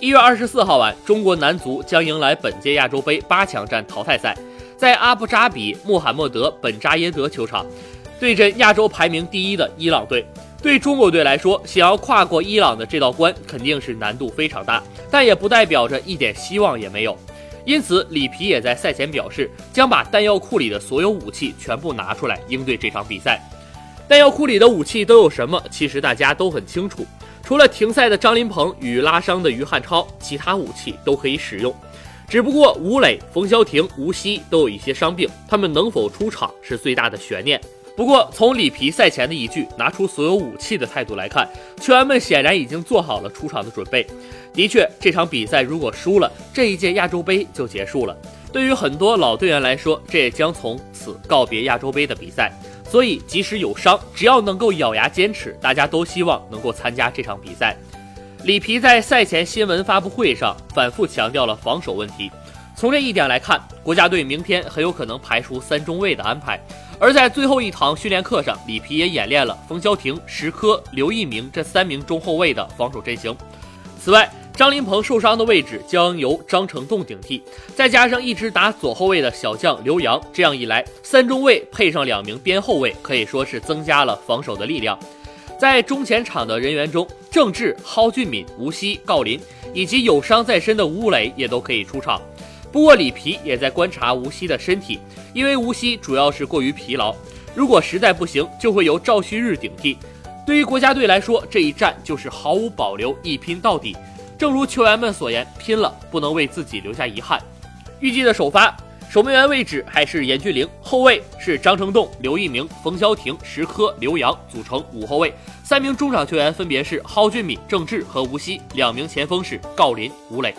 一月二十四号晚，中国男足将迎来本届亚洲杯八强战淘汰赛，在阿布扎比穆罕默德本扎耶德球场对阵亚洲排名第一的伊朗队。对中国队来说，想要跨过伊朗的这道关，肯定是难度非常大，但也不代表着一点希望也没有。因此，里皮也在赛前表示，将把弹药库里的所有武器全部拿出来应对这场比赛。弹药库里的武器都有什么？其实大家都很清楚。除了停赛的张琳芃与拉伤的于汉超，其他武器都可以使用。只不过吴磊、冯潇霆、吴曦都有一些伤病，他们能否出场是最大的悬念。不过，从里皮赛前的一句拿出所有武器的态度来看，球员们显然已经做好了出场的准备。的确，这场比赛如果输了，这一届亚洲杯就结束了。对于很多老队员来说，这也将从此告别亚洲杯的比赛。所以，即使有伤，只要能够咬牙坚持，大家都希望能够参加这场比赛。里皮在赛前新闻发布会上反复强调了防守问题。从这一点来看，国家队明天很有可能排除三中卫的安排。而在最后一堂训练课上，里皮也演练了冯潇霆、石科、刘一鸣这三名中后卫的防守阵型。此外，张琳芃受伤的位置将由张成栋顶替，再加上一直打左后卫的小将刘洋，这样一来，三中卫配上两名边后卫，可以说是增加了防守的力量。在中前场的人员中，郑智、蒿俊闵、吴曦、郜林以及有伤在身的吴磊也都可以出场。不过，里皮也在观察吴曦的身体，因为吴曦主要是过于疲劳，如果实在不行，就会由赵旭日顶替。对于国家队来说，这一战就是毫无保留，一拼到底。正如球员们所言，拼了，不能为自己留下遗憾。预计的首发守门员位置还是严俊凌，后卫是张成栋、刘一鸣、冯潇霆、石科、刘洋组成五后卫，三名中场球员分别是蒿俊闵、郑智和吴曦，两名前锋是郜林、吴磊。